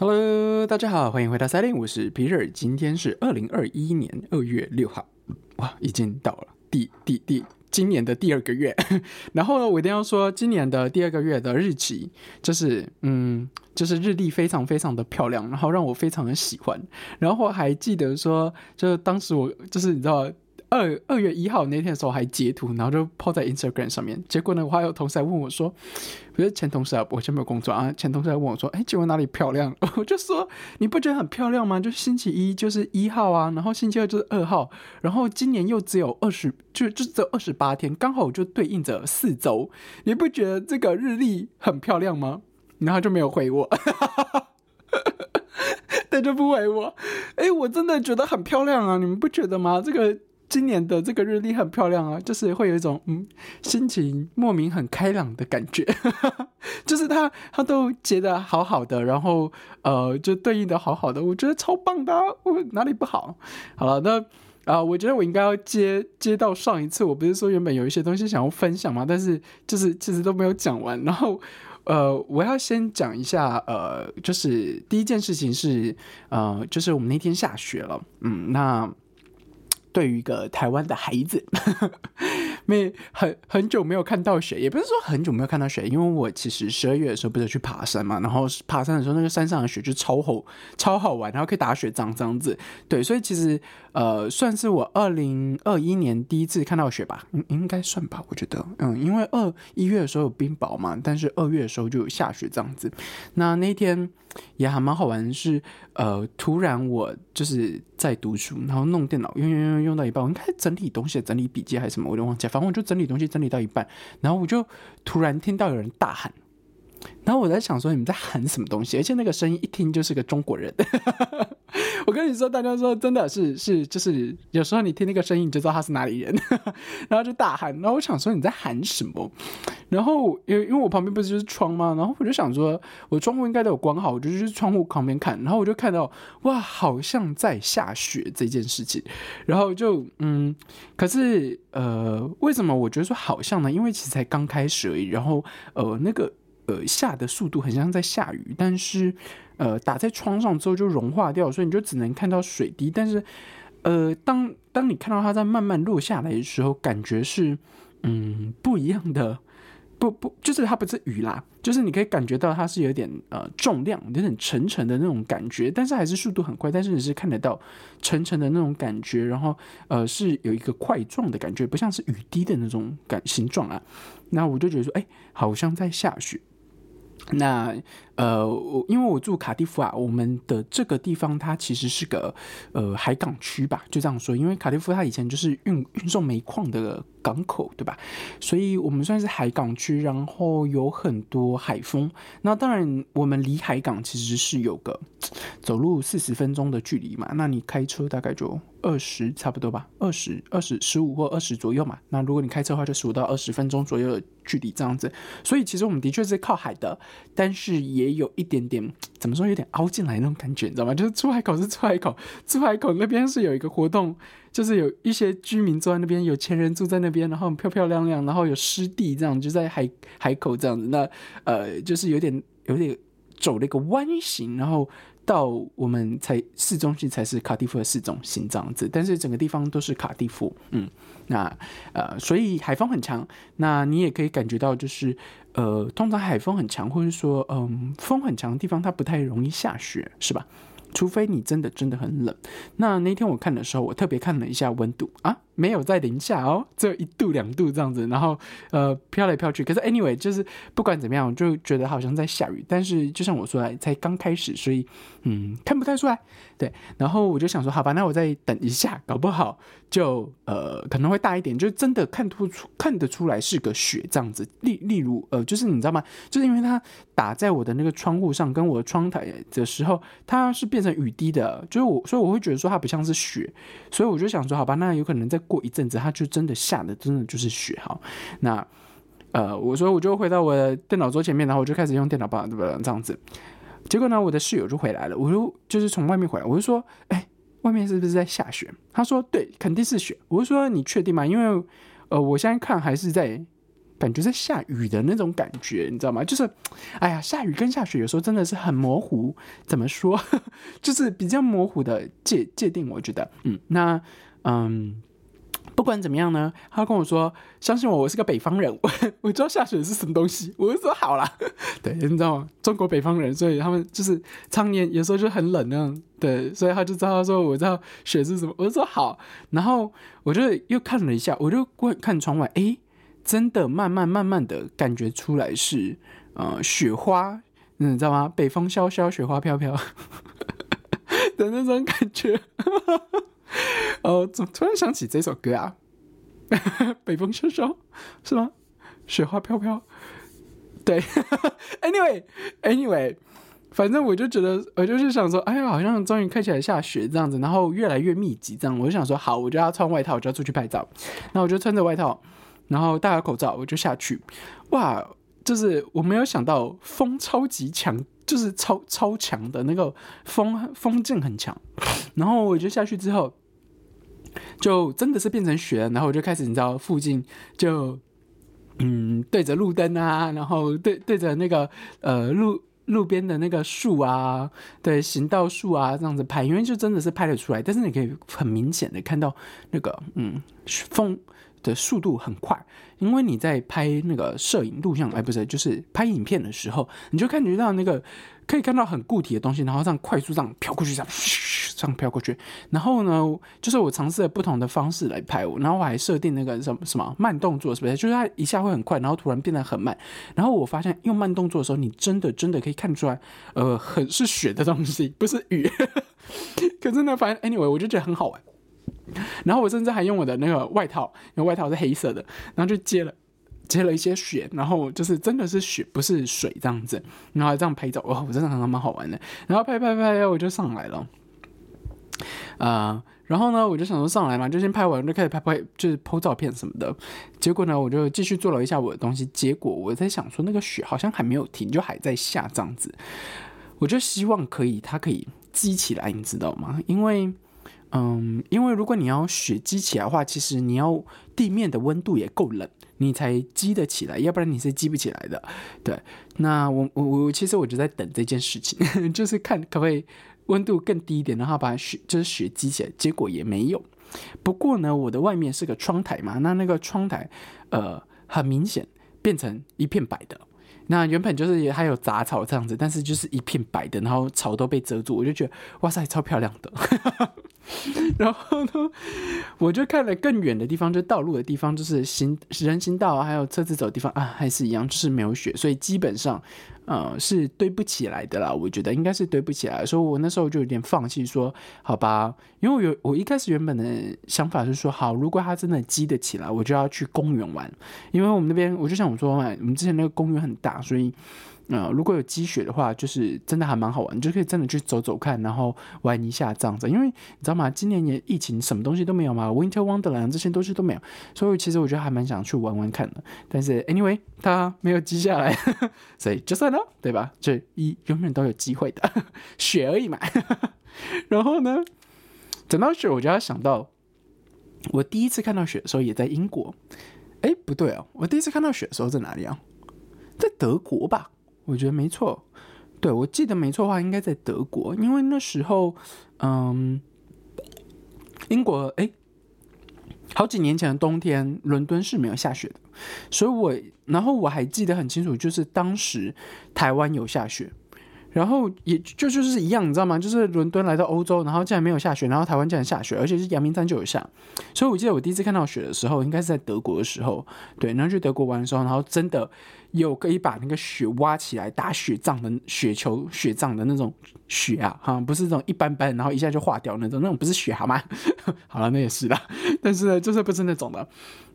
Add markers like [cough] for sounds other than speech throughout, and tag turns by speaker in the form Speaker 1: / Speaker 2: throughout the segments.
Speaker 1: Hello，大家好，欢迎回到赛琳，我是皮尔。今天是二零二一年二月六号，哇，已经到了第第第今年的第二个月。[laughs] 然后呢，我一定要说，今年的第二个月的日期，就是嗯，就是日历非常非常的漂亮，然后让我非常的喜欢。然后还记得说，就是当时我就是你知道。二二月一号那天的时候还截图，然后就抛在 Instagram 上面。结果呢，我还有同事来问我说：“不是前同事啊，我先没有工作啊。”前同事来问我说：“哎，请问哪里漂亮？” [laughs] 我就说：“你不觉得很漂亮吗？就星期一就是一号啊，然后星期二就是二号，然后今年又只有二十，就就只有二十八天，刚好就对应着四周。你不觉得这个日历很漂亮吗？”然后就没有回我，[laughs] 他就不回我。哎，我真的觉得很漂亮啊，你们不觉得吗？这个。今年的这个日历很漂亮啊，就是会有一种嗯心情莫名很开朗的感觉，[laughs] 就是它它都结的好好的，然后呃就对应的好好的，我觉得超棒的，我哪里不好？好了，那啊，我觉得我应该要接接到上一次，我不是说原本有一些东西想要分享嘛，但是就是其实都没有讲完，然后呃我要先讲一下呃，就是第一件事情是呃就是我们那天下雪了，嗯那。对于一个台湾的孩子，[laughs] 没很很久没有看到雪，也不是说很久没有看到雪，因为我其实十二月的时候不是去爬山嘛，然后爬山的时候那个山上的雪就超厚、超好玩，然后可以打雪仗这样子。对，所以其实呃，算是我二零二一年第一次看到雪吧，应应该算吧，我觉得，嗯，因为二一月的时候有冰雹嘛，但是二月的时候就有下雪这样子。那那天。也还蛮好玩，是呃，突然我就是在读书，然后弄电脑，用用用用到一半，我应该整理东西、整理笔记还是什么，我都忘记，反正我就整理东西整理到一半，然后我就突然听到有人大喊。然后我在想说你们在喊什么东西，而且那个声音一听就是个中国人。[laughs] 我跟你说，大家说真的是是，就是有时候你听那个声音你就知道他是哪里人，[laughs] 然后就大喊。然后我想说你在喊什么？然后因为因为我旁边不是就是窗吗？然后我就想说我窗户应该都有关好，我就去窗户旁边看。然后我就看到哇，好像在下雪这件事情。然后就嗯，可是呃，为什么我觉得说好像呢？因为其实才刚开始而已。然后呃，那个。呃，下的速度很像在下雨，但是，呃，打在窗上之后就融化掉，所以你就只能看到水滴。但是，呃，当当你看到它在慢慢落下来的时候，感觉是，嗯，不一样的，不不，就是它不是雨啦，就是你可以感觉到它是有点呃重量，有点沉沉的那种感觉，但是还是速度很快，但是你是看得到沉沉的那种感觉，然后呃是有一个块状的感觉，不像是雨滴的那种感形状啊。那我就觉得说，哎，好像在下雪。那呃，因为我住卡蒂夫啊，我们的这个地方它其实是个呃海港区吧，就这样说。因为卡蒂夫它以前就是运运送煤矿的港口，对吧？所以我们算是海港区，然后有很多海风。那当然，我们离海港其实是有个走路四十分钟的距离嘛。那你开车大概就二十差不多吧，二十二十十五或二十左右嘛。那如果你开车的话，就十五到二十分钟左右的距离这样子。所以其实我们的确是靠海的，但是也。有一点点 [tsk] 怎么说，有点凹进来那种感觉，你知道吗？就是出海口是出海口，[laughs] 出海口那边是有一个活动，就是有一些居民住在那边，有钱人住在那边，然后漂漂亮亮，然后有湿地这样，就在海海口这样子。那呃，就是有点有点走了一个弯形，然后。到我们才市中心才是卡蒂夫的市中心这样子，但是整个地方都是卡蒂夫，嗯，那呃，所以海风很强，那你也可以感觉到，就是呃，通常海风很强，或者说嗯，风很强的地方，它不太容易下雪，是吧？除非你真的真的很冷。那那天我看的时候，我特别看了一下温度啊，没有在零下哦，只有一度两度这样子。然后呃飘来飘去，可是 anyway 就是不管怎么样，我就觉得好像在下雨。但是就像我说的，才刚开始，所以嗯看不太出来。对，然后我就想说，好吧，那我再等一下，搞不好就呃可能会大一点，就真的看突出看得出来是个雪这样子。例例如呃，就是你知道吗？就是因为它打在我的那个窗户上，跟我的窗台的时候，它是变成雨滴的，就是我，所以我会觉得说它不像是雪，所以我就想说，好吧，那有可能在过一阵子，它就真的下的真的就是雪哈。那呃，我说我就回到我的电脑桌前面，然后我就开始用电脑吧，对不对？这样子。结果呢，我的室友就回来了。我就就是从外面回来，我就说：“哎，外面是不是在下雪？”他说：“对，肯定是雪。”我就说：“你确定吗？因为呃，我现在看还是在感觉在下雨的那种感觉，你知道吗？就是，哎呀，下雨跟下雪有时候真的是很模糊，怎么说？[laughs] 就是比较模糊的界界定，我觉得，嗯，那，嗯。不管怎么样呢，他跟我说：“相信我，我是个北方人，[laughs] 我我知道下雪是什么东西。”我就说：“好啦。[laughs] 对，你知道吗？中国北方人，所以他们就是常年有时候就很冷那样。对，所以他就知道说我知道雪是什么。我就说好，然后我就又看了一下，我就过看窗外，哎，真的慢慢慢慢的感觉出来是呃雪花，你知道吗？北风萧萧，雪花飘飘 [laughs] 的那种感觉。[laughs] 哦，怎么突然想起这首歌啊？[laughs] 北风萧萧是吗？雪花飘飘，对。[laughs] Anyway，Anyway，反正我就觉得，我就是想说，哎呀，好像终于开起来下雪这样子，然后越来越密集这样。我就想说，好，我就要穿外套，我就要出去拍照。那我就穿着外套，然后戴好口罩，我就下去。哇，就是我没有想到风超级强，就是超超强的那个风，风劲很强。然后我就下去之后。就真的是变成雪，然后我就开始，你知道，附近就嗯对着路灯啊，然后对对着那个呃路路边的那个树啊，对行道树啊这样子拍，因为就真的是拍得出来，但是你可以很明显的看到那个嗯风的速度很快，因为你在拍那个摄影录像，哎不是，就是拍影片的时候，你就感觉到那个可以看到很固体的东西，然后这样快速这样飘过去这样。这样飘过去，然后呢，就是我尝试了不同的方式来拍我，然后我还设定那个什么什么慢动作，是不是？就是它一下会很快，然后突然变得很慢，然后我发现用慢动作的时候，你真的真的可以看出来，呃，很 [laughs] 是雪的东西，不是雨。[laughs] 可是呢，反正 anyway，我就觉得很好玩。[laughs] 然后我甚至还用我的那个外套，因为外套是黑色的，然后就接了接了一些雪，然后就是真的是雪，不是水这样子，然后这样拍照，哇，我真的还蛮好玩的。然后拍拍拍，我就上来了。啊，然后呢，我就想说上来嘛，就先拍完，就开始拍拍，就是拍照片什么的。结果呢，我就继续做了一下我的东西。结果我在想说，那个雪好像还没有停，就还在下这样子。我就希望可以，它可以积起来，你知道吗？因为，嗯，因为如果你要雪积起来的话，其实你要地面的温度也够冷，你才积得起来，要不然你是积不起来的。对，那我我我其实我就在等这件事情，[laughs] 就是看可不可以。温度更低一点，然后把雪就是雪积起来，结果也没有。不过呢，我的外面是个窗台嘛，那那个窗台，呃，很明显变成一片白的。那原本就是还有杂草这样子，但是就是一片白的，然后草都被遮住，我就觉得哇塞，超漂亮的。[laughs] 然后呢，我就看了更远的地方，就道路的地方，就是行人行道还有车子走的地方啊，还是一样，就是没有雪，所以基本上。呃，是堆不起来的啦，我觉得应该是堆不起来，所以我那时候就有点放弃，说好吧，因为我有我一开始原本的想法是说，好，如果它真的积得起来，我就要去公园玩，因为我们那边我就像我说嘛，我们之前那个公园很大，所以。呃，如果有积雪的话，就是真的还蛮好玩，你就可以真的去走走看，然后玩一下这样子。因为你知道吗？今年也疫情，什么东西都没有嘛，Winter Wonderland 这些东西都没有，所以其实我觉得还蛮想去玩玩看的。但是 anyway，它没有积下来，[laughs] 所以就算了，对吧？这一永远都有机会的，[laughs] 雪而已嘛。然后呢，讲到雪，我就要想到我第一次看到雪的时候也在英国。哎，不对哦，我第一次看到雪的时候在哪里啊？在德国吧。我觉得没错，对我记得没错的话，应该在德国，因为那时候，嗯，英国哎，好几年前的冬天，伦敦是没有下雪的，所以我然后我还记得很清楚，就是当时台湾有下雪。然后也就就是一样，你知道吗？就是伦敦来到欧洲，然后竟然没有下雪，然后台湾竟然下雪，而且是阳明山就有下。所以我记得我第一次看到雪的时候，应该是在德国的时候，对，然后去德国玩的时候，然后真的有可以把那个雪挖起来打雪仗的雪球、雪仗的那种雪啊，哈，不是这种一般般，然后一下就化掉那种，那种不是雪好吗？[laughs] 好了，那也是的，但是，就是不是那种的。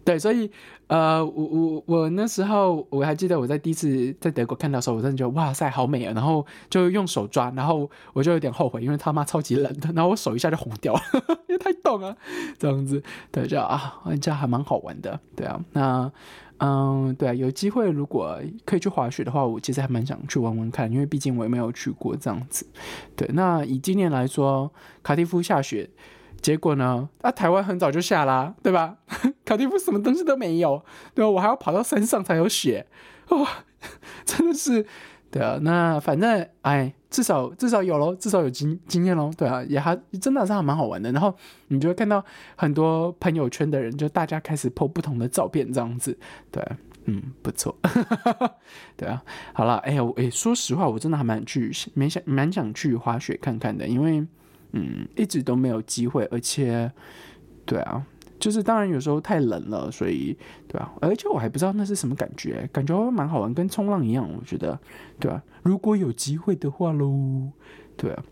Speaker 1: 对，所以，呃，我我我那时候我还记得我在第一次在德国看到的时候，我真的觉得哇塞，好美啊！然后就用手抓，然后我就有点后悔，因为他妈超级冷的，然后我手一下就红掉了，[laughs] 因为太冻了，这样子，对，就啊，这样还蛮好玩的，对啊，那，嗯，对啊，有机会如果可以去滑雪的话，我其实还蛮想去玩玩看，因为毕竟我也没有去过这样子，对，那以今年来说，卡蒂夫下雪。结果呢，啊，台湾很早就下啦，对吧？[laughs] 卡蒂夫什么东西都没有，对吧？我还要跑到山上才有雪，哇，[laughs] 真的是，对啊。那反正，哎，至少至少有喽，至少有经经验喽，对啊，也还真的是还蛮好玩的。然后你就会看到很多朋友圈的人，就大家开始 po 不同的照片，这样子，对。嗯，不错，[laughs] 对啊，好了，哎呀，哎，说实话，我真的还蛮去，蛮想，蛮想去滑雪看看的，因为，嗯，一直都没有机会，而且，对啊，就是当然有时候太冷了，所以，对啊，而且我还不知道那是什么感觉，感觉蛮好玩，跟冲浪一样，我觉得，对啊，如果有机会的话喽，对啊，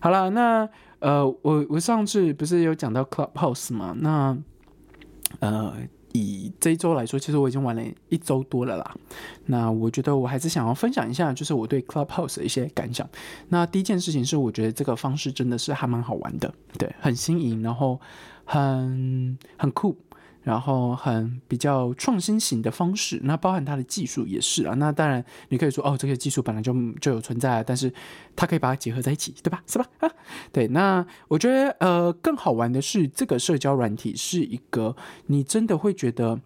Speaker 1: 好了，那，呃，我我上次不是有讲到 Clubhouse 吗？那，呃。以这一周来说，其实我已经玩了一周多了啦。那我觉得我还是想要分享一下，就是我对 Clubhouse 的一些感想。那第一件事情是，我觉得这个方式真的是还蛮好玩的，对，很新颖，然后很很酷。然后很比较创新型的方式，那包含它的技术也是啊。那当然你可以说哦，这个技术本来就就有存在，但是它可以把它结合在一起，对吧？[laughs] 是吧？啊，对。那我觉得呃，更好玩的是这个社交软体是一个，你真的会觉得，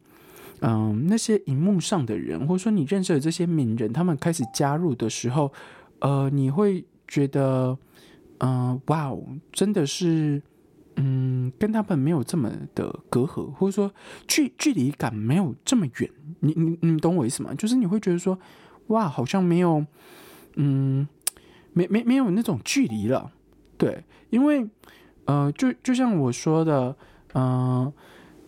Speaker 1: 嗯，那些荧幕上的人，或者说你认识的这些名人，他们开始加入的时候，呃，你会觉得，嗯，哇哦，真的是。嗯，跟他们没有这么的隔阂，或者说距距离感没有这么远。你你你懂我意思吗？就是你会觉得说，哇，好像没有，嗯，没没没有那种距离了。对，因为呃，就就像我说的，嗯，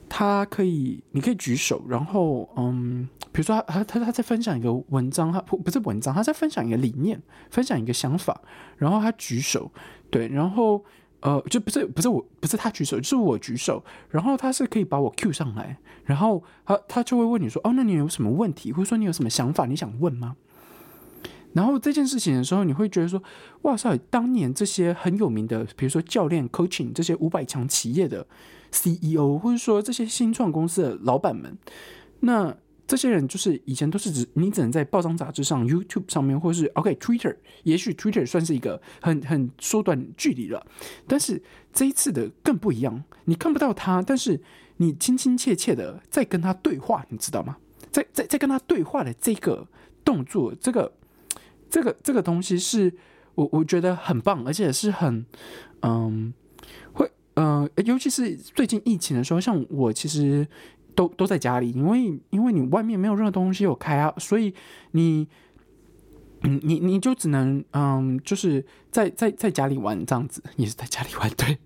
Speaker 1: 他可以，你可以举手，然后嗯，比如说他他他在分享一个文章，他不不是文章，他在分享一个理念，分享一个想法，然后他举手，对，然后。呃，就不是不是我不是他举手，是我举手，然后他是可以把我 Q 上来，然后他他就会问你说，哦，那你有什么问题，或者说你有什么想法，你想问吗？然后这件事情的时候，你会觉得说，哇塞，当年这些很有名的，比如说教练 coaching 这些五百强企业的 CEO，或者说这些新创公司的老板们，那。这些人就是以前都是只你只能在报章杂志上、YouTube 上面，或是 OK Twitter，也许 Twitter 算是一个很很缩短距离了。但是这一次的更不一样，你看不到他，但是你亲亲切切的在跟他对话，你知道吗？在在在跟他对话的这个动作，这个这个这个东西是我我觉得很棒，而且是很嗯会嗯，尤其是最近疫情的时候，像我其实。都都在家里，因为因为你外面没有任何东西有开啊，所以你，你你就只能嗯，就是在在在家里玩这样子，也是在家里玩，[laughs] 对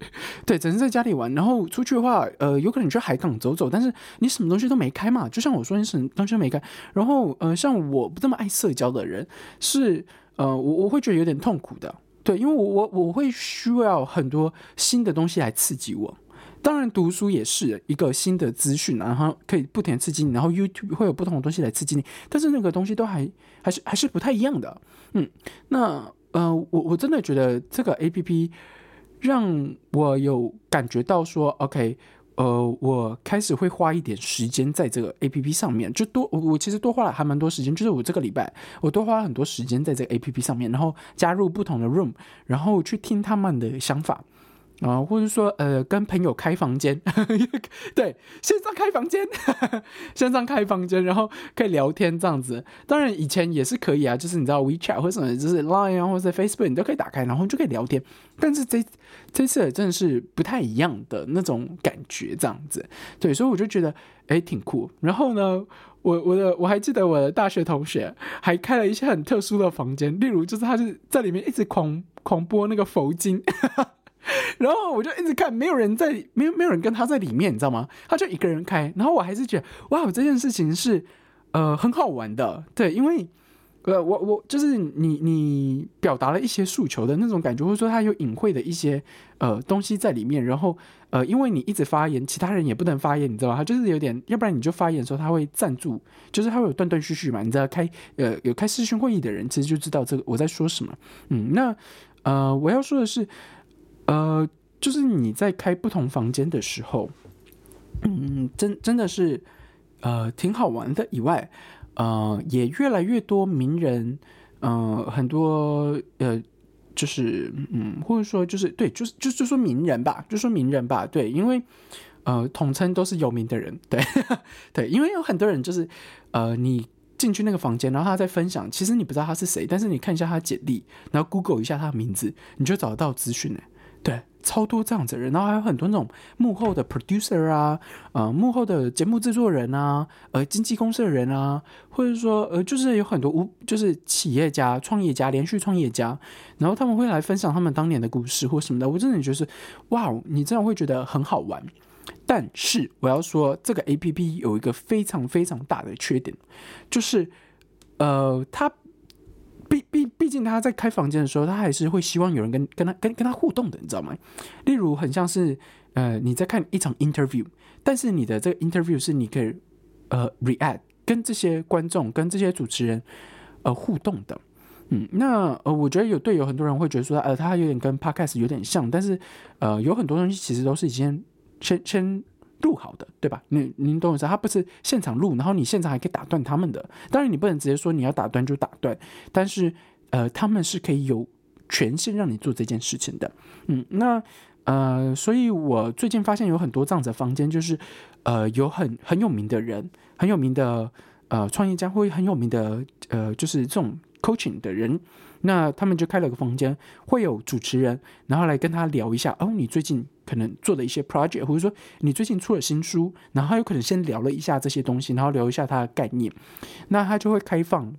Speaker 1: 对，只能在家里玩。然后出去的话，呃，有可能去海港走走，但是你什么东西都没开嘛。就像我说，你什么东西都没开。然后呃，像我不这么爱社交的人，是呃，我我会觉得有点痛苦的，对，因为我我我会需要很多新的东西来刺激我。当然，读书也是一个新的资讯，然后可以不停刺激你，然后 YouTube 会有不同的东西来刺激你，但是那个东西都还还是还是不太一样的。嗯，那呃，我我真的觉得这个 APP 让我有感觉到说，OK，呃，我开始会花一点时间在这个 APP 上面，就多我我其实多花了还蛮多时间，就是我这个礼拜我多花了很多时间在这个 APP 上面，然后加入不同的 Room，然后去听他们的想法。啊，或者说，呃，跟朋友开房间，[laughs] 对，线上开房间，[laughs] 线上开房间，然后可以聊天这样子。当然，以前也是可以啊，就是你知道 WeChat 或者什么，就是 Line 啊，或者 Facebook，你都可以打开，然后就可以聊天。但是这这次真的是不太一样的那种感觉，这样子。对，所以我就觉得，哎，挺酷。然后呢，我我的我还记得我的大学同学还开了一些很特殊的房间，例如就是他是在里面一直狂狂播那个佛经。[laughs] [laughs] 然后我就一直看，没有人在，没有没有人跟他在里面，你知道吗？他就一个人开，然后我还是觉得，哇，这件事情是呃很好玩的，对，因为呃我我就是你你表达了一些诉求的那种感觉，或者说他有隐晦的一些呃东西在里面，然后呃因为你一直发言，其他人也不能发言，你知道吗？他就是有点，要不然你就发言的时候他会赞助，就是他会有断断续续嘛，你知道开呃有开视讯会议的人其实就知道这个我在说什么，嗯，那呃我要说的是。呃，就是你在开不同房间的时候，嗯，真真的是呃挺好玩的。以外，呃，也越来越多名人，呃，很多呃，就是嗯，或者说就是对，就是就就说名人吧，就说名人吧，对，因为呃，统称都是有名的人，对 [laughs] 对，因为有很多人就是呃，你进去那个房间，然后他在分享，其实你不知道他是谁，但是你看一下他简历，然后 Google 一下他的名字，你就找得到资讯呢。对，超多这样子的人，然后还有很多那种幕后的 producer 啊，呃，幕后的节目制作人啊，呃，经纪公司的人啊，或者说呃，就是有很多无，就是企业家、创业家、连续创业家，然后他们会来分享他们当年的故事或什么的，我真的觉得是，哇，你这样会觉得很好玩。但是我要说，这个 A P P 有一个非常非常大的缺点，就是呃，它。毕毕竟他在开房间的时候，他还是会希望有人跟跟他跟跟他互动的，你知道吗？例如很像是呃你在看一场 interview，但是你的这个 interview 是你可以呃 react 跟这些观众跟这些主持人呃互动的，嗯，那呃我觉得有队友很多人会觉得说呃他有点跟 podcast 有点像，但是呃有很多东西其实都是已经先先。录好的，对吧？你您懂我意思？他不是现场录，然后你现场还可以打断他们的。当然，你不能直接说你要打断就打断，但是呃，他们是可以有权限让你做这件事情的。嗯，那呃，所以我最近发现有很多这样子的房间，就是呃，有很很有名的人，很有名的呃创业家，或很有名的呃，就是这种 coaching 的人。那他们就开了个房间，会有主持人，然后来跟他聊一下哦，你最近可能做的一些 project，或者说你最近出了新书，然后他有可能先聊了一下这些东西，然后聊一下他的概念，那他就会开放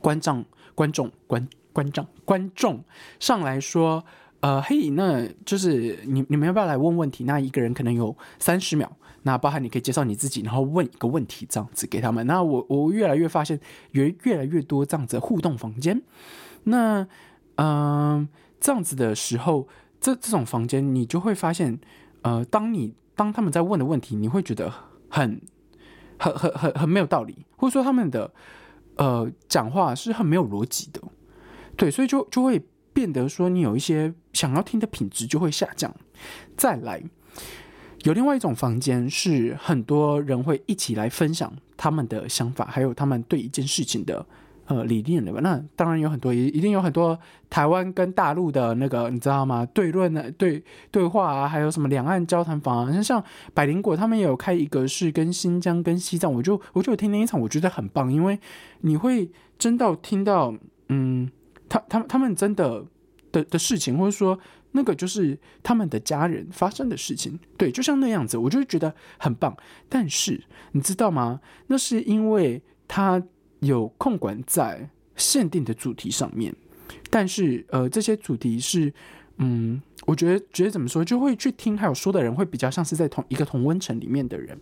Speaker 1: 观众、观众、观观众、观众上来说，呃，嘿，那就是你你们要不要来问问题？那一个人可能有三十秒。那包含你可以介绍你自己，然后问一个问题这样子给他们。那我我越来越发现，有越来越多这样子互动房间。那嗯，这样子的时候，这这种房间你就会发现，呃，当你当他们在问的问题，你会觉得很很很很很没有道理，或者说他们的呃讲话是很没有逻辑的。对，所以就就会变得说，你有一些想要听的品质就会下降。再来。有另外一种房间，是很多人会一起来分享他们的想法，还有他们对一件事情的呃理念的吧。那当然有很多，也一定有很多台湾跟大陆的那个，你知道吗？对论的对对话啊，还有什么两岸交谈房啊，像像百灵果他们也有开一个是跟新疆跟西藏，我就我就听那一场，我觉得很棒，因为你会真到听到，嗯，他他们他们真的的的事情，或者说。那个就是他们的家人发生的事情，对，就像那样子，我就觉得很棒。但是你知道吗？那是因为他有控管在限定的主题上面，但是呃，这些主题是，嗯，我觉得觉得怎么说，就会去听还有说的人会比较像是在同一个同温层里面的人。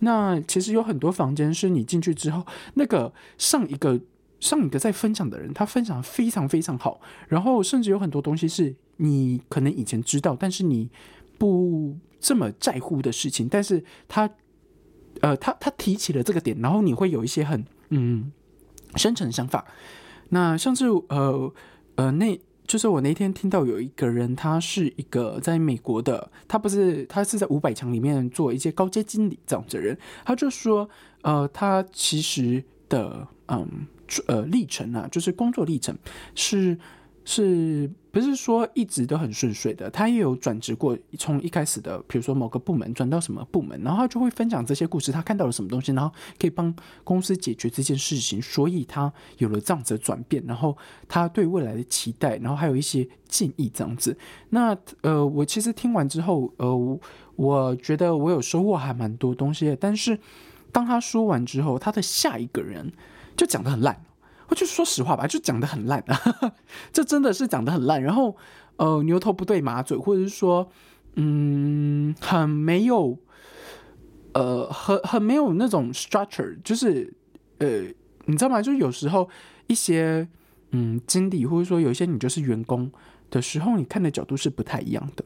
Speaker 1: 那其实有很多房间是你进去之后，那个上一个上一个在分享的人，他分享非常非常好，然后甚至有很多东西是。你可能以前知道，但是你不这么在乎的事情，但是他，呃，他他提起了这个点，然后你会有一些很嗯深层想法。那像是呃呃，那就是我那天听到有一个人，他是一个在美国的，他不是他是在五百强里面做一些高阶经理这样子的人，他就说，呃，他其实的嗯呃历程啊，就是工作历程是。是不是说一直都很顺遂的？他也有转职过，从一开始的，比如说某个部门转到什么部门，然后他就会分享这些故事，他看到了什么东西，然后可以帮公司解决这件事情，所以他有了这样子的转变，然后他对未来的期待，然后还有一些建议这样子。那呃，我其实听完之后，呃，我觉得我有收获还蛮多东西的，但是当他说完之后，他的下一个人就讲的很烂。我就说实话吧，就讲的很烂啊，[laughs] 这真的是讲的很烂。然后，呃，牛头不对马嘴，或者是说，嗯，很没有，呃，很很没有那种 structure，就是，呃，你知道吗？就有时候一些，嗯，经理或者说有一些你就是员工的时候，你看的角度是不太一样的。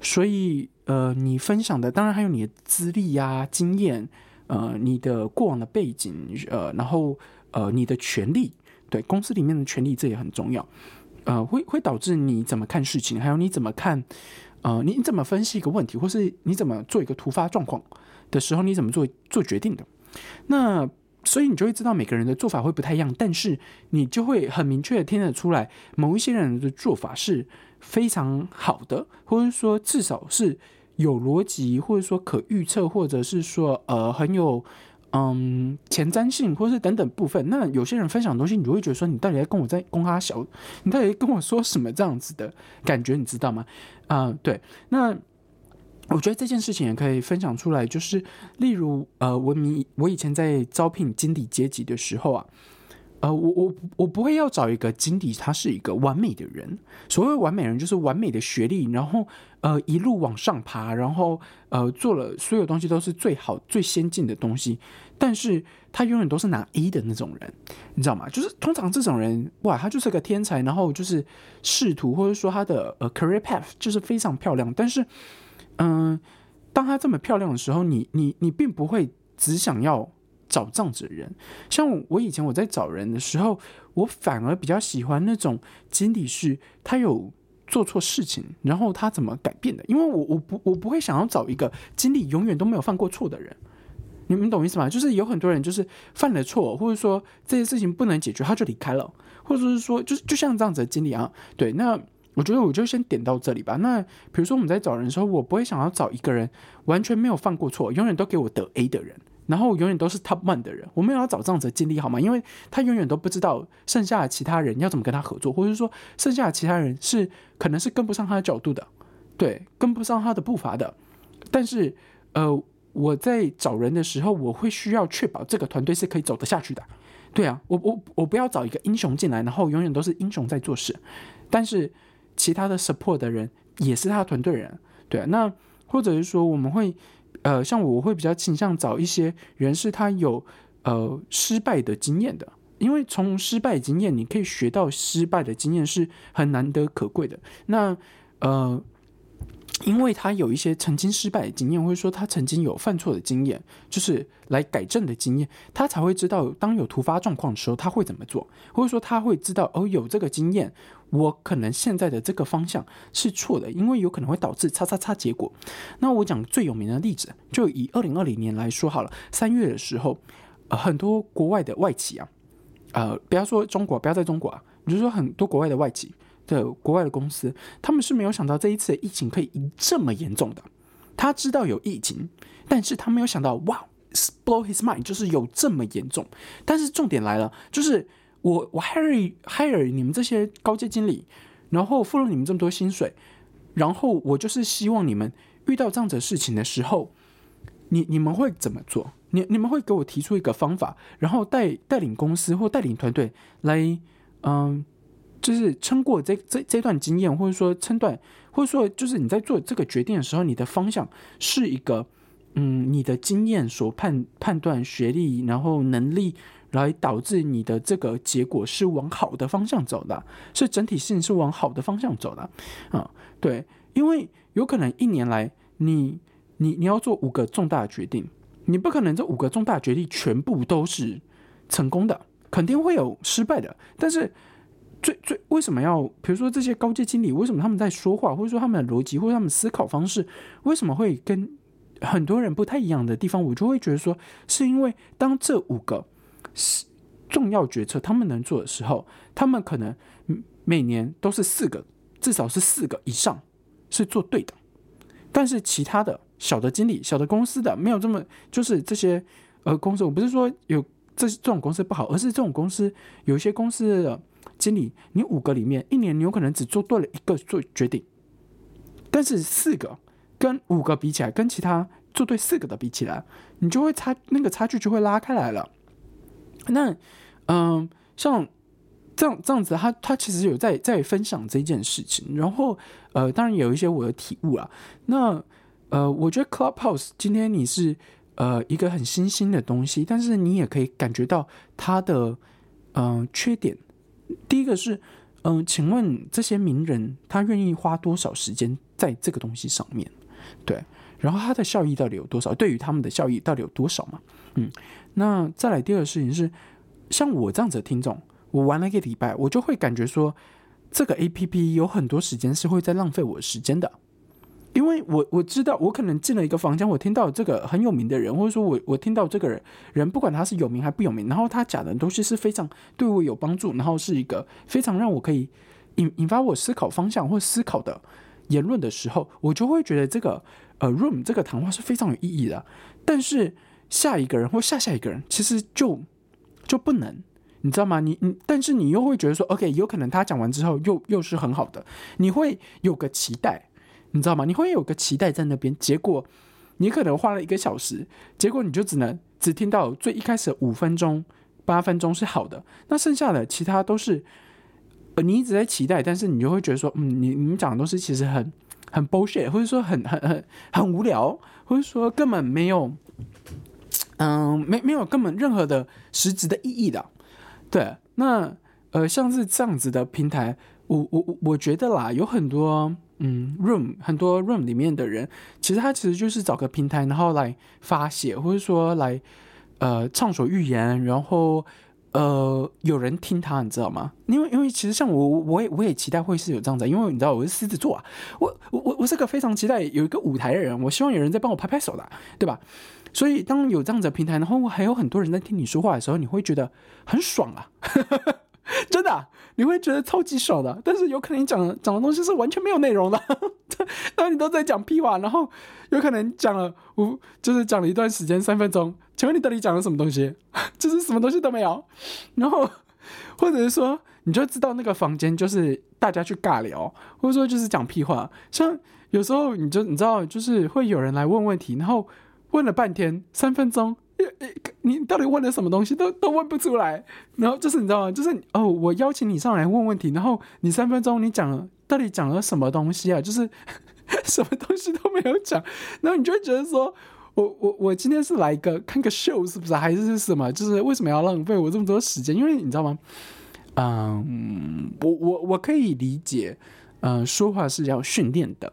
Speaker 1: 所以，呃，你分享的当然还有你的资历呀、经验，呃，你的过往的背景，呃，然后。呃，你的权利，对公司里面的权利，这也很重要。呃，会会导致你怎么看事情，还有你怎么看，呃，你怎么分析一个问题，或是你怎么做一个突发状况的时候，你怎么做做决定的？那所以你就会知道每个人的做法会不太一样，但是你就会很明确的听得出来，某一些人的做法是非常好的，或者说至少是有逻辑，或者说可预测，或者是说呃很有嗯前瞻性，或是等等部分。那有些人分享的东西，你就会觉得说，你到底在跟我在公开小，你到底跟我说什么这样子的感觉，你知道吗？啊，对，那。我觉得这件事情也可以分享出来，就是例如，呃，文明我以前在招聘经理阶级的时候啊，呃，我我我不会要找一个经理，他是一个完美的人。所谓完美人，就是完美的学历，然后呃一路往上爬，然后呃做了所有东西都是最好最先进的东西，但是他永远都是拿一的那种人，你知道吗？就是通常这种人，哇，他就是个天才，然后就是仕途或者说他的呃 career path 就是非常漂亮，但是。嗯，当他这么漂亮的时候，你你你并不会只想要找这样子的人。像我以前我在找人的时候，我反而比较喜欢那种经理是他有做错事情，然后他怎么改变的。因为我我不我不会想要找一个经理永远都没有犯过错的人。你们懂意思吗？就是有很多人就是犯了错，或者说这些事情不能解决，他就离开了，或者是说，就是就像这样子的经理啊，对那。我觉得我就先点到这里吧。那比如说我们在找人的时候，我不会想要找一个人完全没有犯过错，永远都给我得 A 的人，然后永远都是 Top One 的人。我没有要找这样子的经历，好吗？因为他永远都不知道剩下的其他人要怎么跟他合作，或者说剩下的其他人是可能是跟不上他的角度的，对，跟不上他的步伐的。但是，呃，我在找人的时候，我会需要确保这个团队是可以走得下去的。对啊，我我我不要找一个英雄进来，然后永远都是英雄在做事，但是。其他的 support 的人也是他的团队人，对啊，那或者是说我们会，呃，像我会比较倾向找一些人是他有呃失败的经验的，因为从失败经验你可以学到失败的经验是很难得可贵的。那呃。因为他有一些曾经失败的经验，或者说他曾经有犯错的经验，就是来改正的经验，他才会知道当有突发状况的时候他会怎么做，或者说他会知道哦，有这个经验，我可能现在的这个方向是错的，因为有可能会导致叉叉叉结果。那我讲最有名的例子，就以二零二零年来说好了，三月的时候，呃，很多国外的外企啊，呃，不要说中国，不要在中国啊，你就说很多国外的外企。的国外的公司，他们是没有想到这一次的疫情可以这么严重的。他知道有疫情，但是他没有想到，哇，blow his mind，就是有这么严重。但是重点来了，就是我我 hire hire 你们这些高阶经理，然后付了你们这么多薪水，然后我就是希望你们遇到这样子的事情的时候，你你们会怎么做？你你们会给我提出一个方法，然后带带领公司或带领团队来，嗯。就是撑过这这这段经验，或者说撑断，或者说就是你在做这个决定的时候，你的方向是一个，嗯，你的经验所判判断学历，然后能力来导致你的这个结果是往好的方向走的，是整体性是往好的方向走的，啊，对，因为有可能一年来你你你要做五个重大决定，你不可能这五个重大决定全部都是成功的，肯定会有失败的，但是。最最为什么要？比如说这些高阶经理，为什么他们在说话，或者说他们的逻辑，或者他们思考方式，为什么会跟很多人不太一样的地方？我就会觉得说，是因为当这五个重要决策他们能做的时候，他们可能每年都是四个，至少是四个以上是做对的。但是其他的小的经理、小的公司的没有这么，就是这些呃公司，我不是说有这这种公司不好，而是这种公司有些公司的。经理，你五个里面一年你有可能只做对了一个做决定，但是四个跟五个比起来，跟其他做对四个的比起来，你就会差那个差距就会拉开来了。那嗯，像这样这样子，他他其实有在在分享这件事情，然后呃，当然有一些我的体悟啊。那呃，我觉得 Clubhouse 今天你是呃一个很新兴的东西，但是你也可以感觉到它的嗯缺点。第一个是，嗯，请问这些名人他愿意花多少时间在这个东西上面？对，然后他的效益到底有多少？对于他们的效益到底有多少嘛？嗯，那再来第二个事情是，像我这样子的听众，我玩了一个礼拜，我就会感觉说，这个 A P P 有很多时间是会在浪费我时间的，因为我我知道，我可能进了一个房间，我听到这个很有名的人，或者说我我听到这个人人，不管他是有名还不有名，然后他讲的东西是非常对我有帮助，然后是一个非常让我可以引引发我思考方向或思考的言论的时候，我就会觉得这个呃 room 这个谈话是非常有意义的。但是下一个人或下下一个人，其实就就不能，你知道吗？你你，但是你又会觉得说，OK，有可能他讲完之后又又是很好的，你会有个期待。你知道吗？你会有个期待在那边，结果你可能花了一个小时，结果你就只能只听到最一开始五分钟、八分钟是好的，那剩下的其他都是呃你一直在期待，但是你就会觉得说，嗯，你你们讲的东西其实很很 bullshit，或者说很很很很无聊，或者说根本没有，嗯，没没有根本任何的实质的意义的。对，那呃像是这样子的平台，我我我觉得啦，有很多。嗯，room 很多 room 里面的人，其实他其实就是找个平台，然后来发泄，或者说来呃畅所欲言，然后呃有人听他，你知道吗？因为因为其实像我，我也我也期待会是有这样子，因为你知道我是狮子座啊，我我我是个非常期待有一个舞台的人，我希望有人在帮我拍拍手的，对吧？所以当有这样子的平台，然后还有很多人在听你说话的时候，你会觉得很爽啊。[laughs] 真的，你会觉得超级爽的。但是有可能你讲讲的东西是完全没有内容的，[laughs] 那你都在讲屁话。然后有可能讲了五，就是讲了一段时间三分钟。请问你到底讲了什么东西？[laughs] 就是什么东西都没有。然后或者是说，你就知道那个房间就是大家去尬聊，或者说就是讲屁话。像有时候你就你知道，就是会有人来问问题，然后问了半天三分钟。你到底问了什么东西都都问不出来，然后就是你知道吗？就是哦，我邀请你上来问问题，然后你三分钟你讲了到底讲了什么东西啊？就是 [laughs] 什么东西都没有讲，然后你就会觉得说，我我我今天是来一个看个秀是不是？还是什么？就是为什么要浪费我这么多时间？因为你知道吗？嗯，我我我可以理解，嗯，说话是要训练的，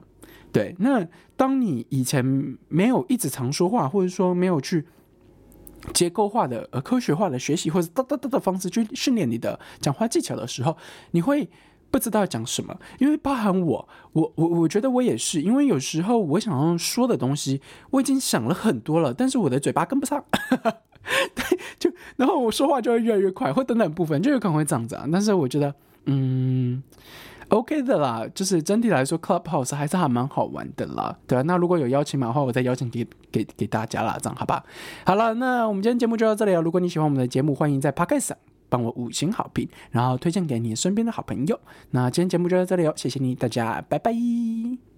Speaker 1: 对。那当你以前没有一直常说话，或者说没有去。结构化的、呃科学化的学习，或者哒哒哒的方式去训练你的讲话技巧的时候，你会不知道讲什么。因为包含我，我我我觉得我也是，因为有时候我想要说的东西，我已经想了很多了，但是我的嘴巴跟不上，[laughs] 对，就然后我说话就会越来越快，或等等部分就有可能会这样子啊。但是我觉得，嗯。OK 的啦，就是整体来说，Clubhouse 还是还蛮好玩的啦，对吧？那如果有邀请码的话，我再邀请给给给大家啦，这样好吧？好了，那我们今天节目就到这里了。如果你喜欢我们的节目，欢迎在 Podcast 上帮我五星好评，然后推荐给你身边的好朋友。那今天节目就到这里哦，谢谢你，大家拜拜。